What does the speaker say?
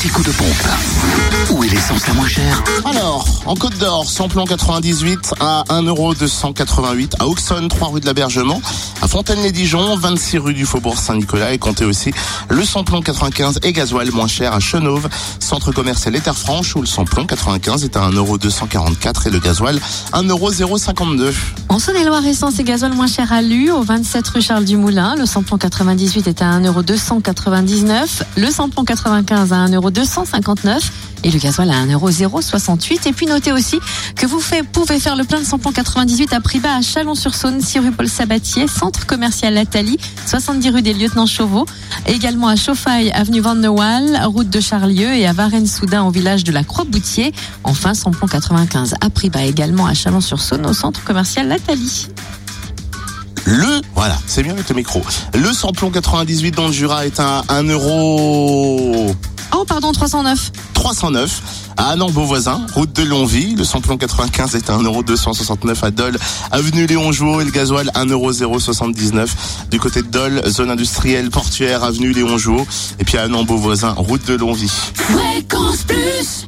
petit coup de pompe. Où est l'essence la moins chère Alors, en Côte d'Or, samplon 98 à 1,288 à Auxonne, 3 rue de l'Abergement, à Fontaine-les-Dijon, 26 rue du Faubourg Saint-Nicolas et comptez aussi le samplon 95 et gasoil moins cher à Chenauve, centre commercial et Franche où le samplon 95 est à 1,244 et le gasoil 1,052. En Saône-et-Loire, essence et gasoil moins cher à Lu, au 27 rue Charles Dumoulin. Le samplon 98 est à 1,299 Le samplon 95 à 1,259 et le gasoil à 1,068 Et puis notez aussi que vous pouvez faire le plein de samplon 98 à prix à Chalon-sur-Saône, 6 rue Paul Sabatier, centre commercial Lathalie, 70 rue des Lieutenants Chauveau, également à Chauffaille, avenue Van Waal, route de Charlieu et à Varennes-Soudain au village de la Croix-Boutier. Enfin, samplon 95 à prix également à Chalon-sur-Saône au centre commercial Le, voilà, c'est bien avec le micro. Le samplon 98 dans le Jura est à 1 euro. Oh, pardon, 309. 309 à Annan Beauvoisin, route de Longvie. Le samplon 95 est à 1,269€ à Dole, avenue Léon Jouot et le gasoil 1,079€ du côté de Dole, zone industrielle portuaire, avenue Léon Jouot et puis à Annan Beauvoisin, route de Longvie. Fréquence plus